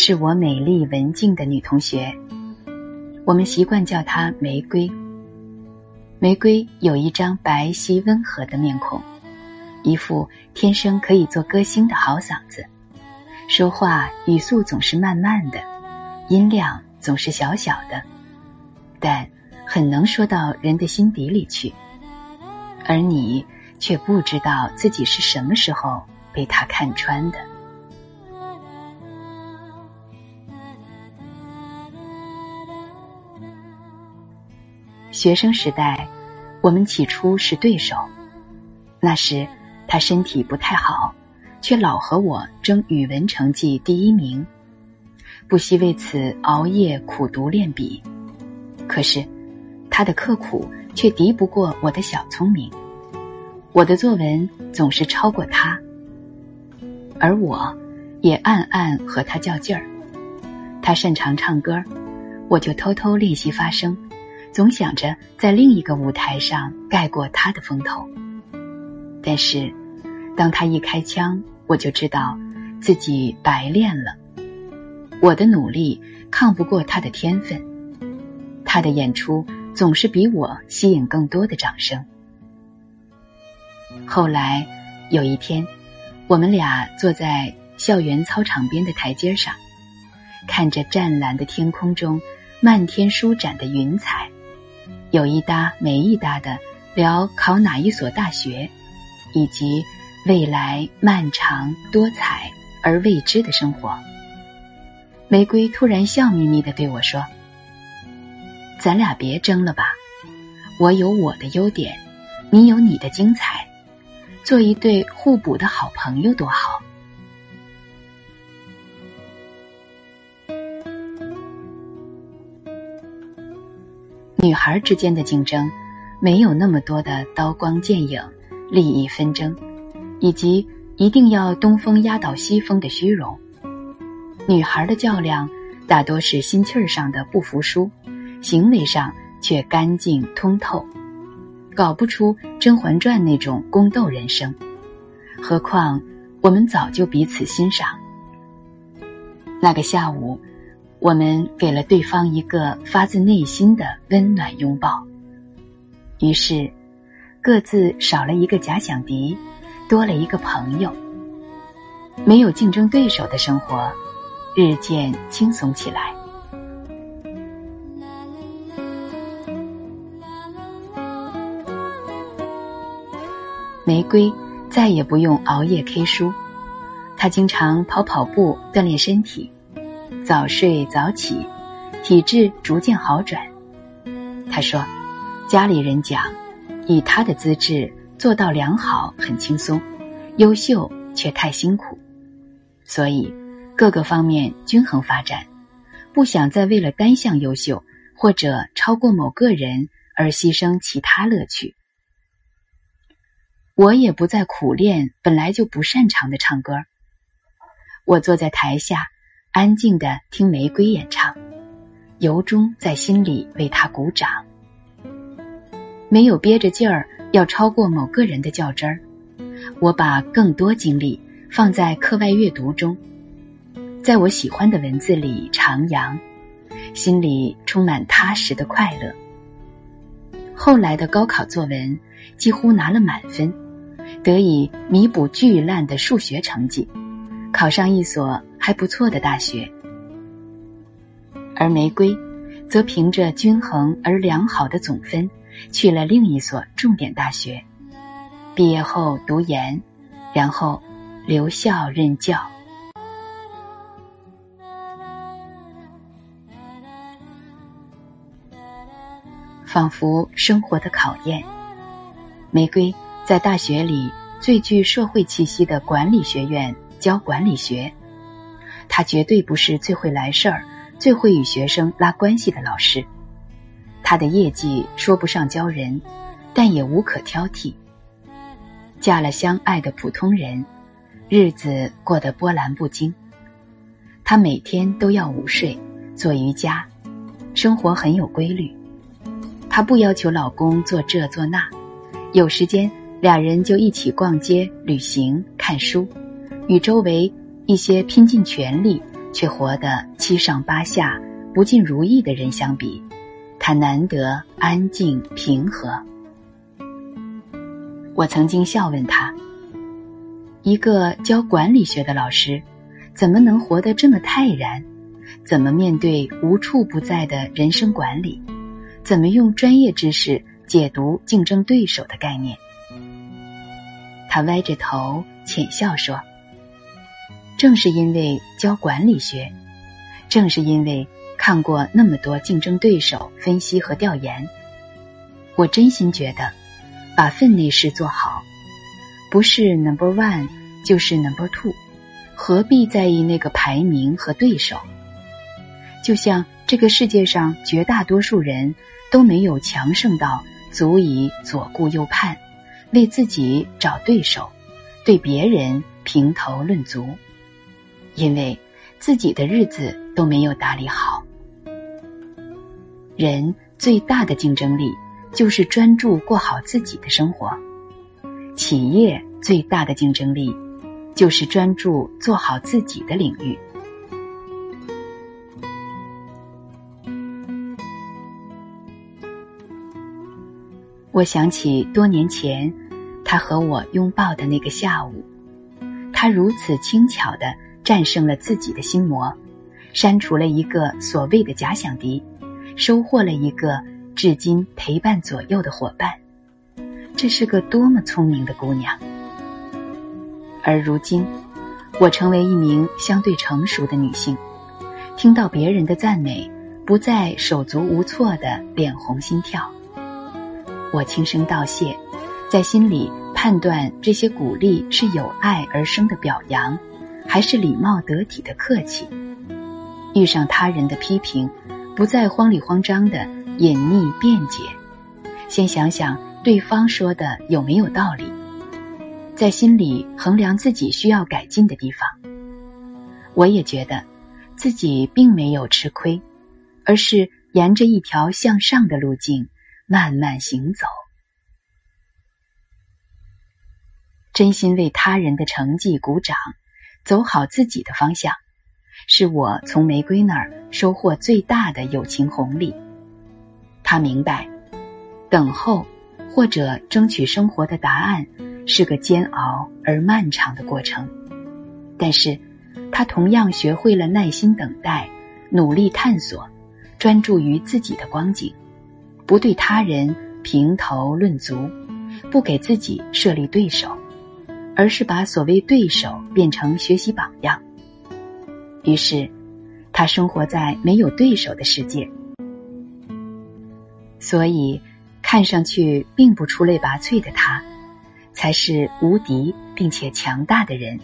是我美丽文静的女同学，我们习惯叫她玫瑰。玫瑰有一张白皙温和的面孔，一副天生可以做歌星的好嗓子，说话语速总是慢慢的，音量总是小小的，但很能说到人的心底里去。而你却不知道自己是什么时候被他看穿的。学生时代，我们起初是对手。那时他身体不太好，却老和我争语文成绩第一名，不惜为此熬夜苦读练笔。可是他的刻苦却敌不过我的小聪明。我的作文总是超过他，而我也暗暗和他较劲儿。他擅长唱歌，我就偷偷练习发声。总想着在另一个舞台上盖过他的风头，但是当他一开枪，我就知道自己白练了。我的努力抗不过他的天分，他的演出总是比我吸引更多的掌声。后来有一天，我们俩坐在校园操场边的台阶上，看着湛蓝的天空中漫天舒展的云彩。有一搭没一搭的聊考哪一所大学，以及未来漫长多彩而未知的生活。玫瑰突然笑眯眯的对我说：“咱俩别争了吧，我有我的优点，你有你的精彩，做一对互补的好朋友多好。”女孩之间的竞争，没有那么多的刀光剑影、利益纷争，以及一定要东风压倒西风的虚荣。女孩的较量大多是心气儿上的不服输，行为上却干净通透，搞不出《甄嬛传》那种宫斗人生。何况我们早就彼此欣赏。那个下午。我们给了对方一个发自内心的温暖拥抱，于是各自少了一个假想敌，多了一个朋友。没有竞争对手的生活，日渐轻松起来。玫瑰再也不用熬夜 K 书，她经常跑跑步锻炼身体。早睡早起，体质逐渐好转。他说：“家里人讲，以他的资质做到良好很轻松，优秀却太辛苦，所以各个方面均衡发展，不想再为了单项优秀或者超过某个人而牺牲其他乐趣。我也不再苦练本来就不擅长的唱歌。我坐在台下。”安静的听玫瑰演唱，由衷在心里为他鼓掌。没有憋着劲儿要超过某个人的较真儿，我把更多精力放在课外阅读中，在我喜欢的文字里徜徉，心里充满踏实的快乐。后来的高考作文几乎拿了满分，得以弥补巨烂的数学成绩，考上一所。还不错的大学，而玫瑰，则凭着均衡而良好的总分，去了另一所重点大学，毕业后读研，然后留校任教。仿佛生活的考验，玫瑰在大学里最具社会气息的管理学院教管理学。他绝对不是最会来事儿、最会与学生拉关系的老师，他的业绩说不上骄人，但也无可挑剔。嫁了相爱的普通人，日子过得波澜不惊。他每天都要午睡、做瑜伽，生活很有规律。他不要求老公做这做那，有时间俩人就一起逛街、旅行、看书，与周围。一些拼尽全力却活得七上八下、不尽如意的人相比，他难得安静平和。我曾经笑问他：一个教管理学的老师，怎么能活得这么泰然？怎么面对无处不在的人生管理？怎么用专业知识解读竞争对手的概念？他歪着头浅笑说：“正是因为教管理学，正是因为看过那么多竞争对手分析和调研，我真心觉得，把分内事做好，不是 number one 就是 number two，何必在意那个排名和对手？就像这个世界上绝大多数人都没有强盛到足以左顾右盼。”为自己找对手，对别人评头论足，因为自己的日子都没有打理好。人最大的竞争力就是专注过好自己的生活，企业最大的竞争力就是专注做好自己的领域。我想起多年前，他和我拥抱的那个下午，他如此轻巧的战胜了自己的心魔，删除了一个所谓的假想敌，收获了一个至今陪伴左右的伙伴。这是个多么聪明的姑娘！而如今，我成为一名相对成熟的女性，听到别人的赞美，不再手足无措的脸红心跳。我轻声道谢，在心里判断这些鼓励是有爱而生的表扬，还是礼貌得体的客气。遇上他人的批评，不再慌里慌张的隐匿辩解，先想想对方说的有没有道理，在心里衡量自己需要改进的地方。我也觉得，自己并没有吃亏，而是沿着一条向上的路径。慢慢行走，真心为他人的成绩鼓掌，走好自己的方向，是我从玫瑰那儿收获最大的友情红利。他明白，等候或者争取生活的答案是个煎熬而漫长的过程，但是，他同样学会了耐心等待，努力探索，专注于自己的光景。不对他人评头论足，不给自己设立对手，而是把所谓对手变成学习榜样。于是，他生活在没有对手的世界，所以看上去并不出类拔萃的他，才是无敌并且强大的人。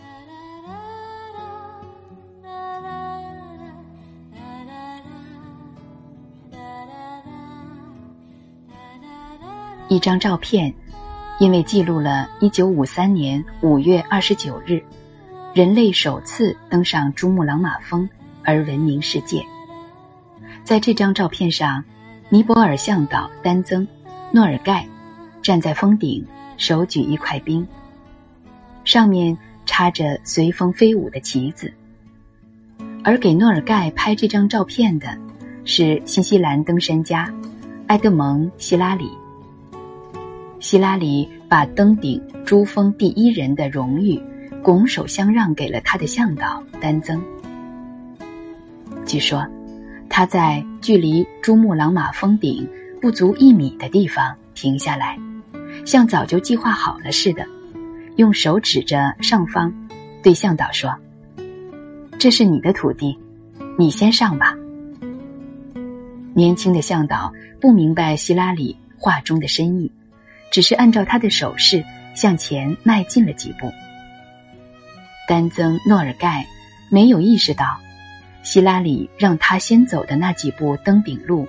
一张照片，因为记录了1953年5月29日，人类首次登上珠穆朗玛峰而闻名世界。在这张照片上，尼泊尔向导丹增·诺尔盖站在峰顶，手举一块冰，上面插着随风飞舞的旗子。而给诺尔盖拍这张照片的，是新西兰登山家埃德蒙·希拉里。希拉里把登顶珠峰第一人的荣誉拱手相让给了他的向导丹增。据说，他在距离珠穆朗玛峰顶不足一米的地方停下来，像早就计划好了似的，用手指着上方，对向导说：“这是你的土地，你先上吧。”年轻的向导不明白希拉里话中的深意。只是按照他的手势向前迈进了几步。丹增诺尔盖没有意识到，希拉里让他先走的那几步登顶路，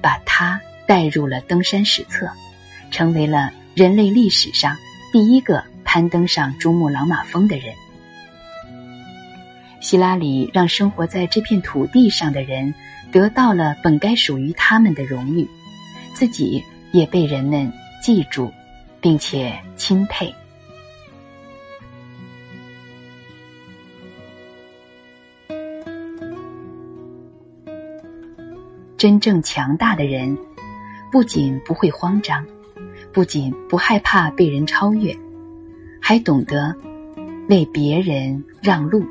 把他带入了登山史册，成为了人类历史上第一个攀登上珠穆朗玛峰的人。希拉里让生活在这片土地上的人得到了本该属于他们的荣誉，自己也被人们。记住并且钦佩。真正强大的人不仅不会慌张不仅不害怕被人超越还懂得为别人让路。